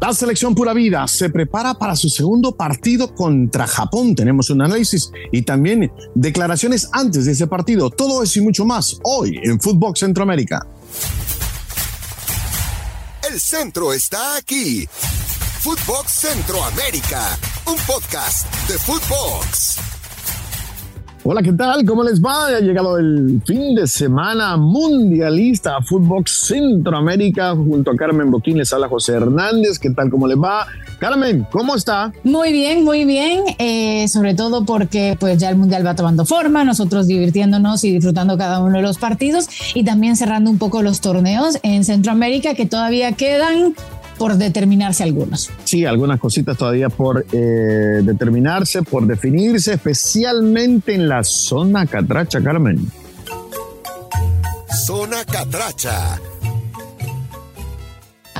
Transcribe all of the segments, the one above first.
La selección Pura Vida se prepara para su segundo partido contra Japón. Tenemos un análisis y también declaraciones antes de ese partido. Todo eso y mucho más hoy en Footbox Centroamérica. El centro está aquí. Footbox Centroamérica, un podcast de Footbox. Hola, ¿qué tal? ¿Cómo les va? Ha llegado el fin de semana mundialista a Footbox Centroamérica junto a Carmen Boquín. Les habla José Hernández. ¿Qué tal? ¿Cómo les va? Carmen, ¿cómo está? Muy bien, muy bien. Eh, sobre todo porque pues ya el mundial va tomando forma, nosotros divirtiéndonos y disfrutando cada uno de los partidos y también cerrando un poco los torneos en Centroamérica que todavía quedan por determinarse algunos. Sí, algunas cositas todavía por eh, determinarse, por definirse, especialmente en la zona catracha, Carmen. Zona catracha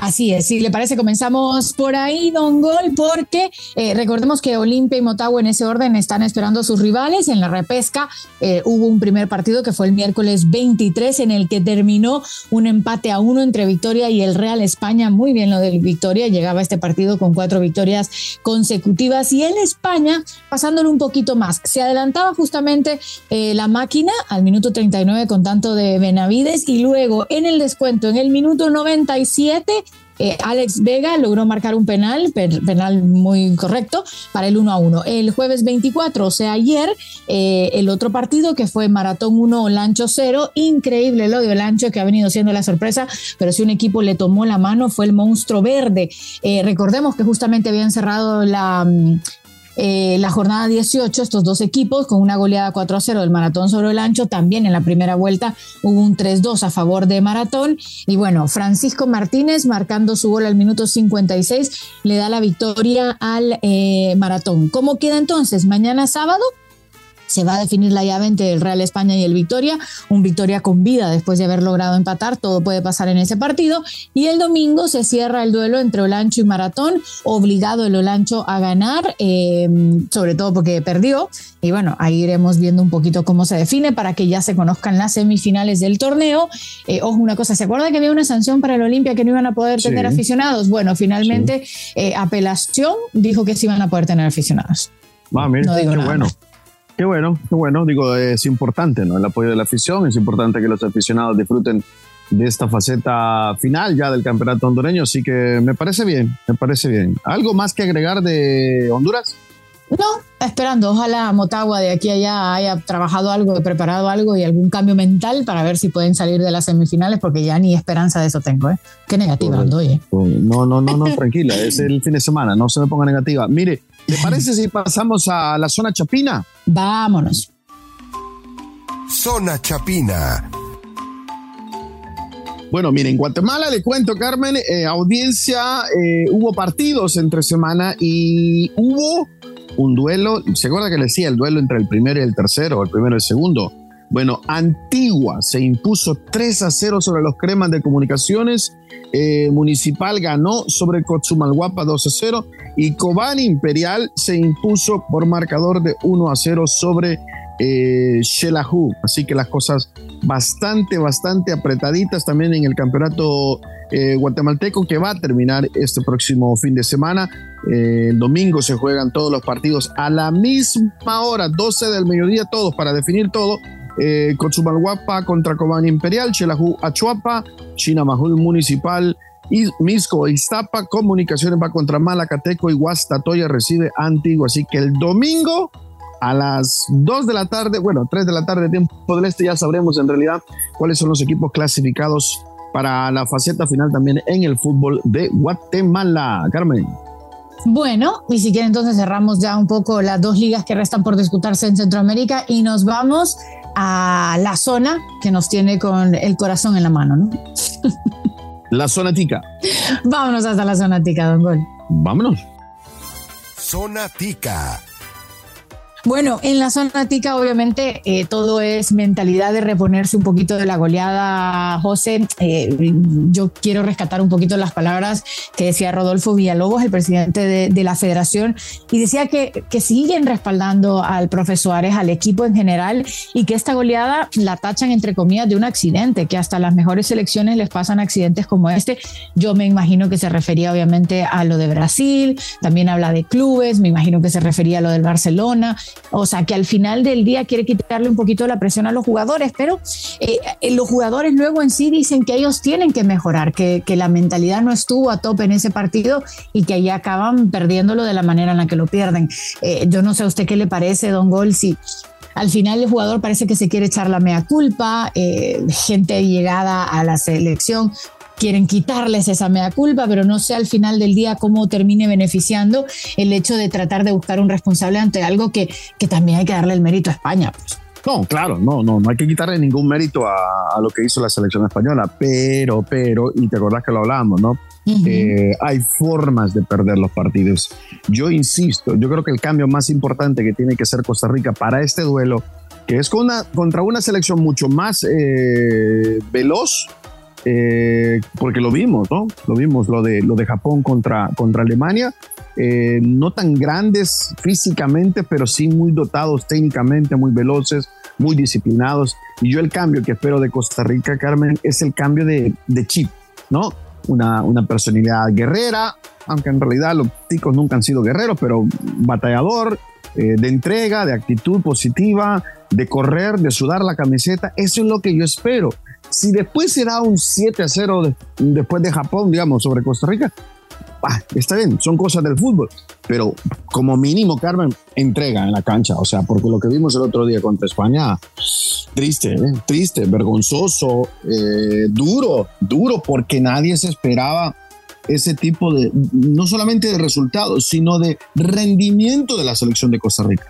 Así es, si le parece, comenzamos por ahí, Don Gol, porque eh, recordemos que Olimpia y Motagua en ese orden están esperando a sus rivales. En la repesca eh, hubo un primer partido que fue el miércoles 23 en el que terminó un empate a uno entre Victoria y el Real España. Muy bien lo del Victoria, llegaba este partido con cuatro victorias consecutivas y el España pasándolo un poquito más. Se adelantaba justamente eh, la máquina al minuto 39 con tanto de Benavides y luego en el descuento en el minuto 97 eh, Alex Vega logró marcar un penal, penal muy correcto, para el 1 a 1. El jueves 24, o sea, ayer, eh, el otro partido que fue Maratón 1, Lancho 0. Increíble lo de Lancho que ha venido siendo la sorpresa, pero si un equipo le tomó la mano fue el monstruo verde. Eh, recordemos que justamente habían cerrado la, mm, eh, la jornada 18, estos dos equipos, con una goleada 4 a 0 del Maratón sobre el ancho, también en la primera vuelta hubo un 3-2 a favor de Maratón. Y bueno, Francisco Martínez, marcando su gol al minuto 56, le da la victoria al eh, Maratón. ¿Cómo queda entonces? Mañana sábado se va a definir la llave entre el Real España y el Victoria, un Victoria con vida después de haber logrado empatar, todo puede pasar en ese partido, y el domingo se cierra el duelo entre Olancho y Maratón, obligado el Olancho a ganar, em, sobre todo porque perdió, y bueno, ahí iremos viendo un poquito cómo se define para que ya se conozcan las semifinales del torneo. Eh, ojo, una cosa, ¿se acuerda que había una sanción para el Olimpia que no iban a poder tener aficionados? Bueno, finalmente eh, apelación dijo que sí iban a poder tener aficionados. Ah, no digo nada bueno. Qué bueno, qué bueno. Digo, es importante, ¿no? El apoyo de la afición, es importante que los aficionados disfruten de esta faceta final ya del campeonato hondureño, así que me parece bien, me parece bien. ¿Algo más que agregar de Honduras? No, esperando. Ojalá Motagua de aquí a allá haya trabajado algo, preparado algo y algún cambio mental para ver si pueden salir de las semifinales, porque ya ni esperanza de eso tengo. ¿eh? Qué negativa ando, ¿eh? No, no, no, no, tranquila. Es el fin de semana, no se me ponga negativa. Mire, ¿Le parece si pasamos a la zona chapina? Vámonos. Zona chapina. Bueno, miren, en Guatemala le cuento, Carmen, eh, audiencia, eh, hubo partidos entre semana y hubo un duelo, ¿se acuerda que le decía el duelo entre el primero y el tercero, el primero y el segundo? Bueno, Antigua se impuso 3 a 0 sobre los cremas de comunicaciones. Eh, Municipal ganó sobre Cotzumalguapa 2 a 0 y Cobán Imperial se impuso por marcador de 1 a 0 sobre eh, Así que las cosas bastante, bastante apretaditas también en el campeonato eh, guatemalteco que va a terminar este próximo fin de semana. Eh, el domingo se juegan todos los partidos a la misma hora, 12 del mediodía, todos para definir todo eh, contra Cobán Imperial, Chelajú Achuapa, Chinamajul Municipal, Misco Iztapa, Comunicaciones va contra Malacateco y Guastatoya recibe Antiguo. Así que el domingo a las 2 de la tarde, bueno, 3 de la tarde, tiempo del este, ya sabremos en realidad cuáles son los equipos clasificados para la faceta final también en el fútbol de Guatemala. Carmen. Bueno, y si quieren entonces cerramos ya un poco las dos ligas que restan por disputarse en Centroamérica y nos vamos a la zona que nos tiene con el corazón en la mano, ¿no? La zona tica. Vámonos hasta la zona tica, don Gol. Vámonos. Zona tica. Bueno, en la zona tica obviamente eh, todo es mentalidad de reponerse un poquito de la goleada, José. Eh, yo quiero rescatar un poquito las palabras que decía Rodolfo Villalobos, el presidente de, la federación, y decía que, que, siguen respaldando al profesor Ares, al equipo en general, y que esta goleada la tachan entre comillas de un accidente, que hasta las mejores selecciones les pasan accidentes como este. Yo me imagino que se refería obviamente a lo de Brasil, también habla de clubes, me imagino que se refería a lo del Barcelona o sea, que al final del día quiere quitarle un poquito la presión a los jugadores, pero eh, eh, los jugadores luego en sí dicen que ellos tienen que mejorar, que, la mentalidad no estuvo a tope en ese partido y que ahí acaban perdiéndolo de la manera en la que lo pierden. Eh, yo no sé a usted qué le parece, Don Gol, si al final el jugador parece que se quiere echar la mea culpa, gente llegada a la selección quieren quitarles esa mea culpa, pero no sé al final del día cómo termine beneficiando el hecho de tratar de buscar un responsable ante algo que, que también hay que darle el mérito a España. Pues. No, claro, no, no, no hay que quitarle ningún mérito a, lo que hizo la selección española, pero, pero, y te acordás que lo hablamos, ¿no? Eh, hay formas de perder los partidos. Yo insisto, yo creo que el cambio más importante que tiene que hacer Costa Rica para este duelo, que es con una, contra una selección mucho más eh, veloz, eh, porque lo vimos, ¿no? Lo vimos, lo de, lo de Japón contra, contra Alemania. Eh, no tan grandes físicamente, pero sí muy dotados técnicamente, muy veloces, muy disciplinados. Y yo el cambio que espero de Costa Rica, Carmen, es el cambio de, de chip, ¿no? Una, una, personalidad guerrera, aunque en realidad los ticos nunca han sido guerreros, pero batallador, eh, de entrega, de actitud positiva, de correr, de sudar la camiseta. Eso es lo que yo espero. Si después será un 7 a 0 después de Japón, digamos, sobre Costa Rica, está bien, son cosas del fútbol, pero como mínimo, Carmen, entrega en la cancha, o sea, porque lo que vimos el otro día contra España, triste, ¿eh? triste, vergonzoso, eh, duro, duro, porque nadie se esperaba ese tipo de, no solamente de resultados, sino de rendimiento de la selección de Costa Rica.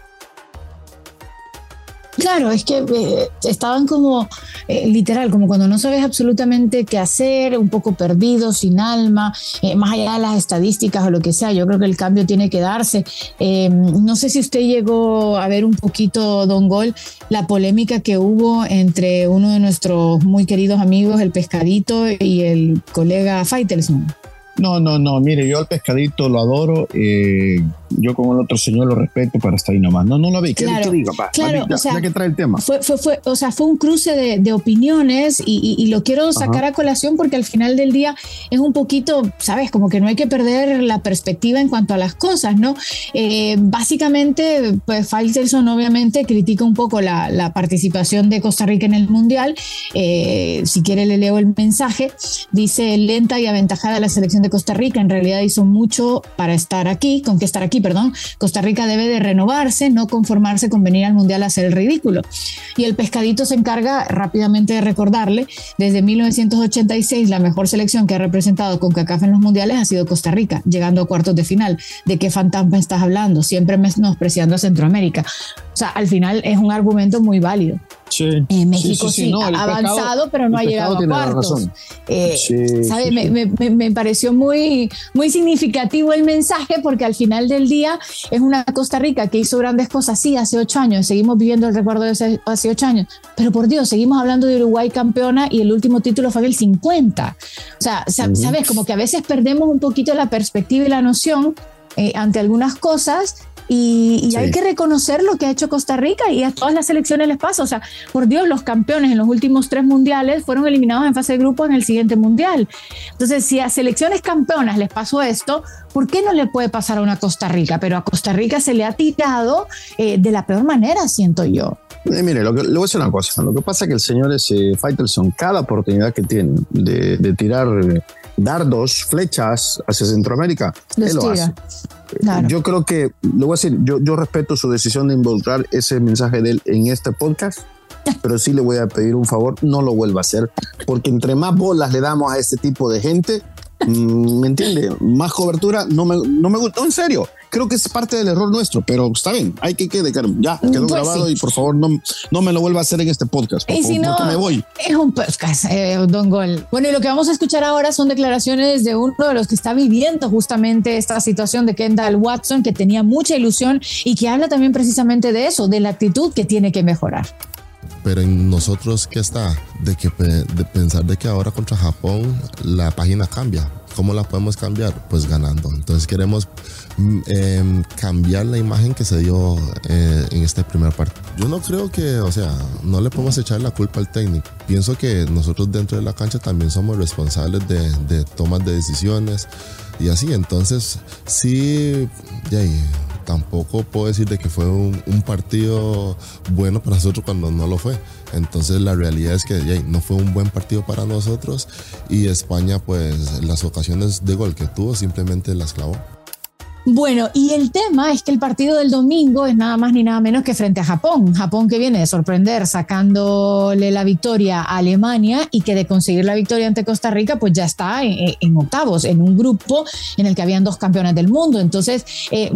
Claro, es que eh, estaban como, eh, literal, como cuando no sabes absolutamente qué hacer, un poco perdido, sin alma, eh, más allá de las estadísticas o lo que sea, yo creo que el cambio tiene que darse. no sé si usted llegó a ver un poquito, Don Gol, la polémica que hubo entre uno de nuestros muy queridos amigos, el pescadito, y el colega Faitelson. No, no, no, mire, yo al pescadito lo adoro, eh, yo con el otro señor lo respeto, pero hasta ahí nomás. No, no lo vi, ¿qué, claro, digo, papá? Claro, o sea, que trae el tema. Fue, fue, fue, o sea, fue un cruce de, de opiniones y, y, lo quiero sacar a colación porque al final del día es un poquito, ¿sabes? Como que no hay que perder la perspectiva en cuanto a las cosas, ¿no? Eh, básicamente, pues Faitelson obviamente critica un poco la, la, participación de Costa Rica en el Mundial. Eh, si quiere le leo el mensaje. Dice, lenta y aventajada la selección de Costa Rica en realidad hizo mucho para estar aquí, con que estar aquí, perdón. Costa Rica debe de renovarse, no conformarse con venir al Mundial a hacer el ridículo. Y el pescadito se encarga rápidamente de recordarle, desde 1986 la mejor selección que ha representado con CACAF en los Mundiales ha sido Costa Rica, llegando a cuartos de final. ¿De qué fantasma estás hablando? Siempre menospreciando a Centroamérica. O sea, al final es un argumento muy válido. Sí. Eh, México sí, ha avanzado, pero no ha llegado a cuartos. Eh, ¿sabe? Me, me, me, pareció muy, muy significativo el mensaje porque al final del día es una Costa Rica que hizo grandes cosas, sí, hace ocho años, seguimos viviendo el recuerdo de hace, hace ocho años, pero por Dios, seguimos hablando de Uruguay campeona y el último título fue en el 50. O sea, ¿sabes? Como que a veces perdemos un poquito la perspectiva y la noción eh, ante algunas cosas y, hay que reconocer lo que ha hecho Costa Rica y a todas las selecciones les pasa. O sea, por Dios, los campeones en los últimos tres mundiales fueron eliminados en fase de grupo en el siguiente mundial. Entonces, si a selecciones campeonas les pasó esto, ¿por qué no le puede pasar a una Costa Rica? Pero a Costa Rica se le ha tirado eh, de la peor manera, siento yo. Eh, mire, lo que, le voy a decir una cosa. Lo que pasa es que el señor ese Faitelson, cada oportunidad que tiene de, tirar eh, dardos, flechas hacia Centroamérica, él lo hace. Yo creo que, le voy a decir, yo, yo respeto su decisión de involucrar ese mensaje de él en este podcast, pero sí le voy a pedir un favor, no lo vuelva a hacer, porque entre más bolas le damos a este tipo de gente, mm, ¿me entiende? Más cobertura, no me, no me gusta, en serio. Creo que es parte del error nuestro, pero está bien, hay que quede, ya quedó Pues grabado sí. y por favor no, no me lo vuelva a hacer en este podcast, por Y favor, si no, me voy. es un podcast, eh, Don Gol. Bueno, y lo que vamos a escuchar ahora son declaraciones de uno de los que está viviendo justamente esta situación de Kendall Watson, que tenía mucha ilusión y que habla también precisamente de eso, de la actitud que tiene que mejorar. Pero en nosotros, ¿qué está? De, que, de pensar de que ahora contra Japón la página cambia. ¿Cómo la podemos cambiar? Pues ganando. Entonces queremos em, cambiar la imagen que se dio eh, en este primer partido. Yo no creo que, o sea, no le podemos echar la culpa al técnico. Pienso que nosotros dentro de la cancha también somos responsables de, de tomas de decisiones y así. Entonces, sí, de ahí, tampoco puedo decir de que fue un, partido bueno para nosotros cuando no lo fue. Entonces la realidad es que no fue un buen partido para nosotros y España pues las ocasiones de gol que tuvo simplemente las clavó. Bueno, y el tema es que el partido del domingo es nada más ni nada menos que frente a Japón. Japón que viene de sorprender sacándole la victoria a Alemania y que de conseguir la victoria ante Costa Rica, pues ya está en, en octavos, en un grupo en el que habían dos campeones del mundo. Entonces, eh,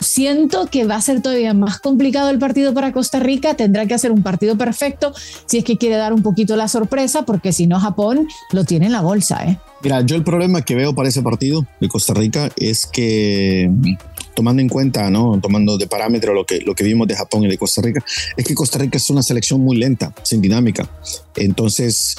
siento que va a ser todavía más complicado el partido para Costa Rica. Tendrá que hacer un partido perfecto si es que quiere dar un poquito la sorpresa, porque si no, Japón lo tiene en la bolsa, ¿eh? Mira, yo el problema que veo para ese partido de Costa Rica es que tomando en cuenta, ¿no? tomando de parámetro lo que, lo que vimos de Japón y de Costa Rica, es que Costa Rica es una selección muy lenta, sin dinámica. Entonces,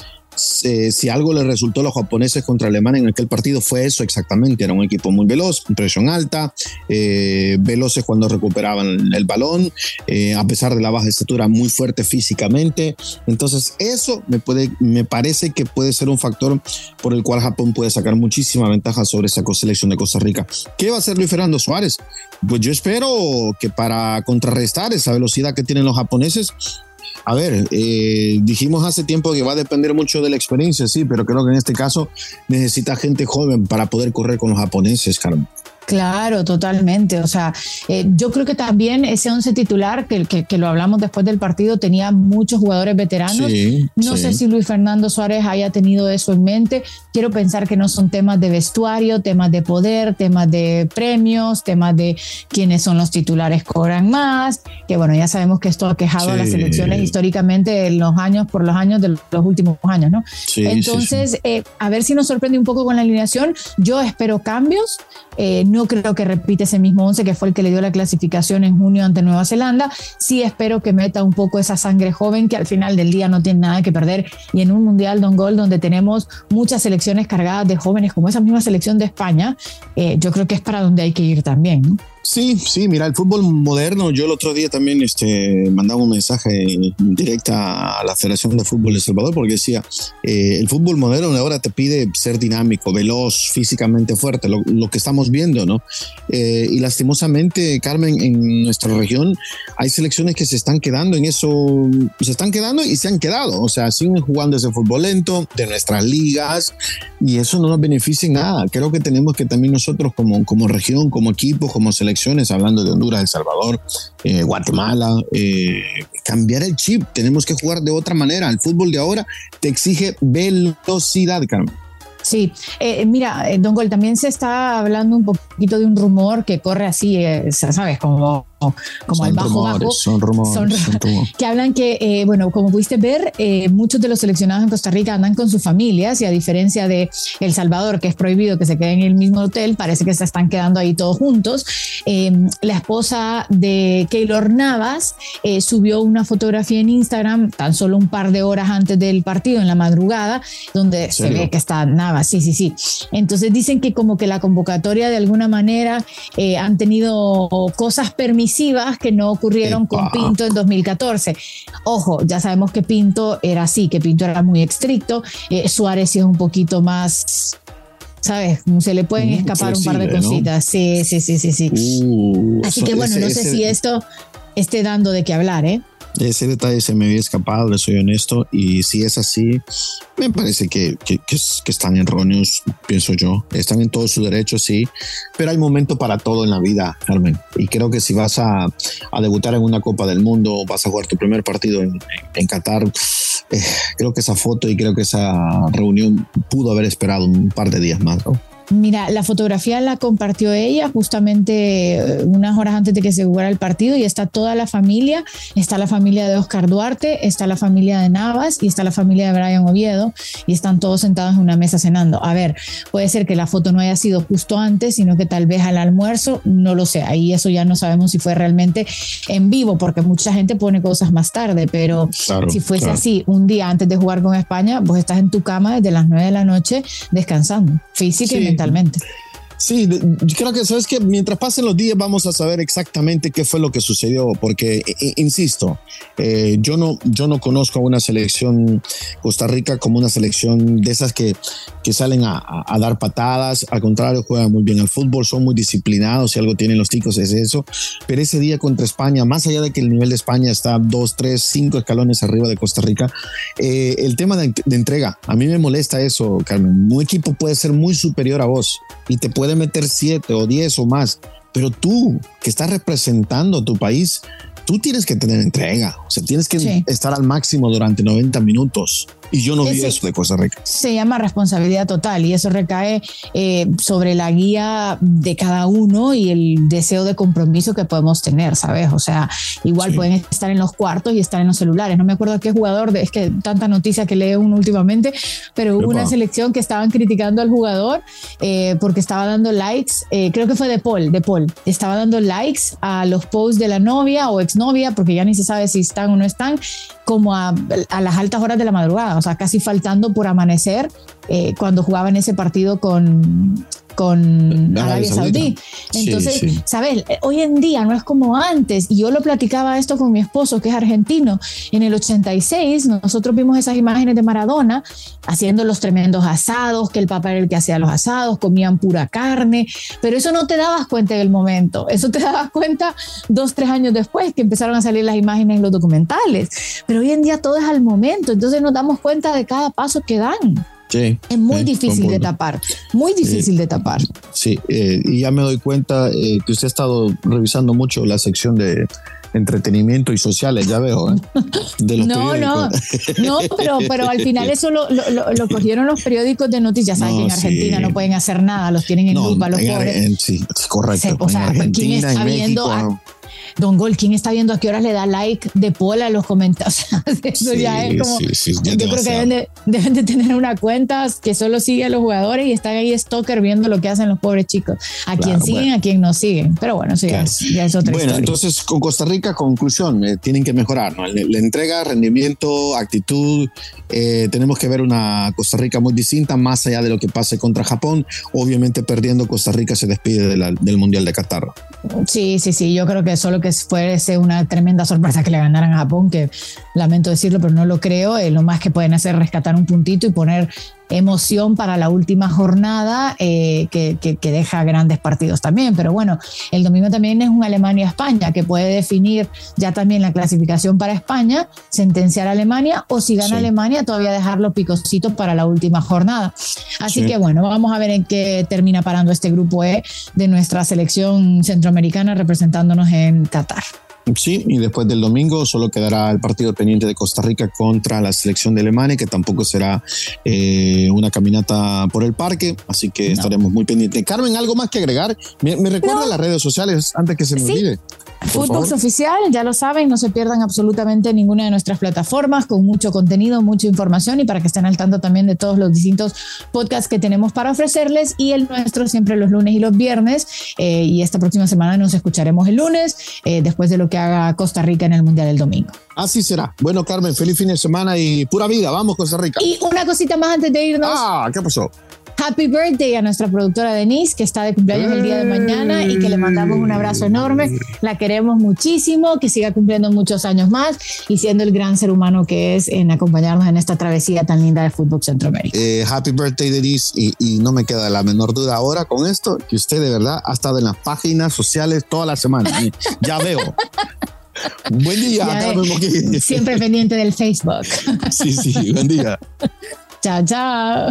eh, si algo le resultó a los japoneses contra Alemania en aquel partido fue eso exactamente, era un equipo muy veloz, presión alta, eh, veloces cuando recuperaban el balón, eh, a pesar de la baja estatura, muy fuerte físicamente. Entonces, eso me, puede, me parece que puede ser un factor por el cual Japón puede sacar muchísima ventaja sobre esa selección de Costa Rica. ¿Qué va a hacer Luis Fernando Suárez? Pues yo espero que para contrarrestar esa velocidad que tienen los japoneses, a ver, eh, dijimos hace tiempo que va a depender mucho de la experiencia, sí, pero creo que en este caso necesita gente joven para poder correr con los japoneses, Carmen. Claro, totalmente. O sea, eh, yo creo que también ese once titular, que, que, que, lo hablamos después del partido, tenía muchos jugadores veteranos. Sí, no sí. sé si Luis Fernando Suárez haya tenido eso en mente. Quiero pensar que no son temas de vestuario, temas de poder, temas de premios, temas de quiénes son los titulares cobran más. Que bueno, ya sabemos que esto ha quejado a las Sí. selecciones históricamente en los años, por los años de los últimos años, ¿no? Sí, Entonces, sí, sí. eh, a ver si nos sorprende un poco con la alineación. Yo espero cambios. Eh, no creo que repite ese mismo 11 que fue el que le dio la clasificación en junio ante Nueva Zelanda. Sí espero que meta un poco esa sangre joven que al final del día no tiene nada que perder. Y en un Mundial Don Gol donde tenemos muchas selecciones cargadas de jóvenes como esa misma selección de España, eh, yo creo que es para donde hay que ir también. ¿no? Sí, sí, mira, el fútbol moderno, yo el otro día también este, mandaba un mensaje directa a la Federación de Fútbol de Salvador porque decía, eh, el fútbol moderno ahora te pide ser dinámico, veloz, físicamente fuerte, lo, lo que estamos viendo, ¿no? Eh, y lastimosamente, Carmen, en nuestra región hay selecciones que se están quedando en eso, se están quedando y se han quedado, o sea, siguen jugando ese fútbol lento de nuestras ligas y eso no nos beneficia en nada. Creo que tenemos que también nosotros como, como región, como equipo, como selecciones, hablando de Honduras, El Salvador, eh, Guatemala, eh, cambiar el chip. Tenemos que jugar de otra manera. El fútbol de ahora te exige velocidad, Carmen. Sí, eh, mira, eh, Don Gol, también se está hablando un poquito de un rumor que corre así, eh, ¿sabes? Como, como son al bajo rumores, bajo. Son rumores, Son- son rumores. que hablan que, eh, bueno, como pudiste ver, eh, muchos de los seleccionados en Costa Rica andan con sus familias y a diferencia de El Salvador, que es prohibido que se queden en el mismo hotel, parece que se están quedando ahí todos juntos. Eh, la esposa de Keylor Navas eh, subió una fotografía en Instagram tan solo un par de horas antes del partido, en la madrugada, donde se ve que está Navas, sí, sí, sí. Entonces dicen que como que la convocatoria de alguna manera eh, han tenido cosas permisivas que no ocurrieron con. Pinto en 2014. Ojo, ya sabemos que Pinto era así, que Pinto era muy estricto, eh, Suárez sí es un poquito más... ¿Sabes? Se le pueden Mm, escapar un par de cositas. Sí, sí, sí, sí, sí. Uh, Así que bueno, ese- no sé ese- si esto esté dando de qué hablar, ¿eh? Ese detalle se me había escapado, le soy honesto. Y si es así, me parece que, que, que es- que están erróneos, pienso yo. Están en todo su derecho, sí. Pero hay momento para todo en la vida, Carmen. Y creo que si vas a, a debutar en una Copa del Mundo, vas a jugar tu primer partido en, en Qatar, eh, creo que esa foto y creo que esa reunión pudo haber esperado un par de días más, ¿no? Mira, la fotografía la compartió ella justamente eh, unas horas antes de que se jugara el partido y está toda la familia, está la familia de Oscar Duarte, está la familia de Navas y está la familia de Brian Oviedo y están todos sentados en una mesa cenando. A ver, puede ser que la foto no haya sido justo antes, sino que tal vez al almuerzo, no lo sé, ahí eso ya no sabemos si fue realmente en vivo, porque mucha gente pone cosas más tarde, pero si fuese así, un día antes de jugar con España, vos estás en tu cama desde las 9 de la noche descansando, física y mentalmente. Totalmente. Sí, creo que sabes que mientras pasen los días vamos a saber exactamente qué fue lo que sucedió, porque insisto, eh, yo no yo no conozco a una selección Costa Rica como una selección de esas que, que salen a, dar patadas, al contrario juegan muy bien al fútbol, son muy disciplinados, si algo tienen los ticos es eso, pero ese día contra España, más allá de que el nivel de España está dos, tres, cinco escalones arriba de Costa Rica, eh, el tema de, de entrega, a mí me molesta eso, Carmen, un equipo puede ser muy superior a vos y te puede meter siete o diez o más, pero tú que estás representando a tu país, tú tienes que tener entrega, o sea, tienes que estar al máximo durante 90 minutos. Y yo no vi eso de Costa Rica. Se llama responsabilidad total y eso recae eh, sobre la guía de cada uno y el deseo de compromiso que podemos tener, ¿sabes? O sea, igual pueden estar en los cuartos y estar en los celulares. No me acuerdo qué jugador, es que tanta noticia que lee uno últimamente, pero hubo una selección que estaban criticando al jugador eh, porque estaba dando likes, eh, creo que fue de Paul, de Paul, estaba dando likes a los posts de la novia o exnovia, porque ya ni se sabe si están o no están, como a, a las altas horas de la madrugada o sea, casi faltando por amanecer eh, cuando jugaba en ese partido con, con Arabia Saudí. Entonces, ¿sabes? Hoy en día no es como antes. Y yo lo platicaba esto con mi esposo, que es argentino. En el 86, nosotros vimos esas imágenes de Maradona haciendo los tremendos asados, que el papá era el que hacía los asados, comían pura carne. Pero eso no te dabas cuenta en el momento. Eso te dabas cuenta dos, tres años después que empezaron a salir las imágenes en los documentales. Pero hoy en día todo es al momento. Entonces nos damos cuenta de cada paso que dan es muy difícil de tapar, muy difícil de tapar. Sí, eh, y ya me doy cuenta eh, que usted ha estado revisando mucho la sección de entretenimiento y sociales, ya veo. ¿eh? no, no, no, pero, pero al final eso lo, lo, cogieron los periódicos de noticias. Saben que en Argentina no pueden hacer nada, los tienen en no, los pobres. sí, correcto. o sea, ¿quién está viendo? Don Gol, ¿quién está viendo a qué horas le da like de pola a los comentarios? Eso ya es como. yo creo que deben de, tener una cuenta que solo sigue a los jugadores y están ahí stalker viendo lo que hacen los pobres chicos. A quien siguen, a quien no siguen. Pero bueno, eso ya, es, otra Bueno, entonces con Costa Rica, conclusión, eh, tienen que mejorar, ¿no? La, entrega, rendimiento, actitud. Eh, tenemos que ver una Costa Rica muy distinta, más allá de lo que pase contra Japón. Obviamente, perdiendo Costa Rica se despide del Mundial de Qatar. Sí, sí, sí. Yo creo que solo que fuese una tremenda sorpresa que le ganaran a Japón, que lamento decirlo, pero no lo creo. Eh, lo más que pueden hacer es rescatar un puntito y poner emoción para la última jornada eh, que, deja grandes partidos también. Pero bueno, el domingo también es un Alemania-España que puede definir ya también la clasificación para España, sentenciar a Alemania o si gana Alemania todavía dejarlo picositos para la última jornada. Así que bueno, vamos a ver en qué termina parando este grupo E de nuestra selección centroamericana representándonos en Qatar. Sí, y después del domingo solo quedará el partido pendiente de Costa Rica contra la selección de Alemania, que tampoco será eh, una caminata por el parque, así que estaremos muy pendientes. Carmen, ¿algo más que agregar? ¿Me, recuerda las redes sociales antes que se me olvide? Footbox Oficial, ya lo saben, no se pierdan absolutamente ninguna de nuestras plataformas con mucho contenido, mucha información y para que estén al tanto también de todos los distintos podcasts que tenemos para ofrecerles y el nuestro siempre los lunes y los viernes eh, y esta próxima semana nos escucharemos el lunes eh, después de lo que haga Costa Rica en el Mundial del domingo. Así será. Bueno, Carmen, feliz fin de semana y pura vida. Vamos, Costa Rica. Y una cosita más antes de irnos. Ah, ¿qué pasó? Happy birthday a nuestra productora Denise, que está de cumpleaños el día de mañana y que le mandamos un abrazo enorme. La queremos muchísimo, que siga cumpliendo muchos años más y siendo el gran ser humano que es en acompañarnos en esta travesía tan linda de Fútbol Centroamérica. Eh, happy birthday, Denise. Y, y, no me queda la menor duda ahora con esto, que usted de verdad ha estado en las páginas sociales toda la semana. ya veo. Buen día, Carmen Siempre pendiente del Facebook. sí, sí, buen día. chao, chao.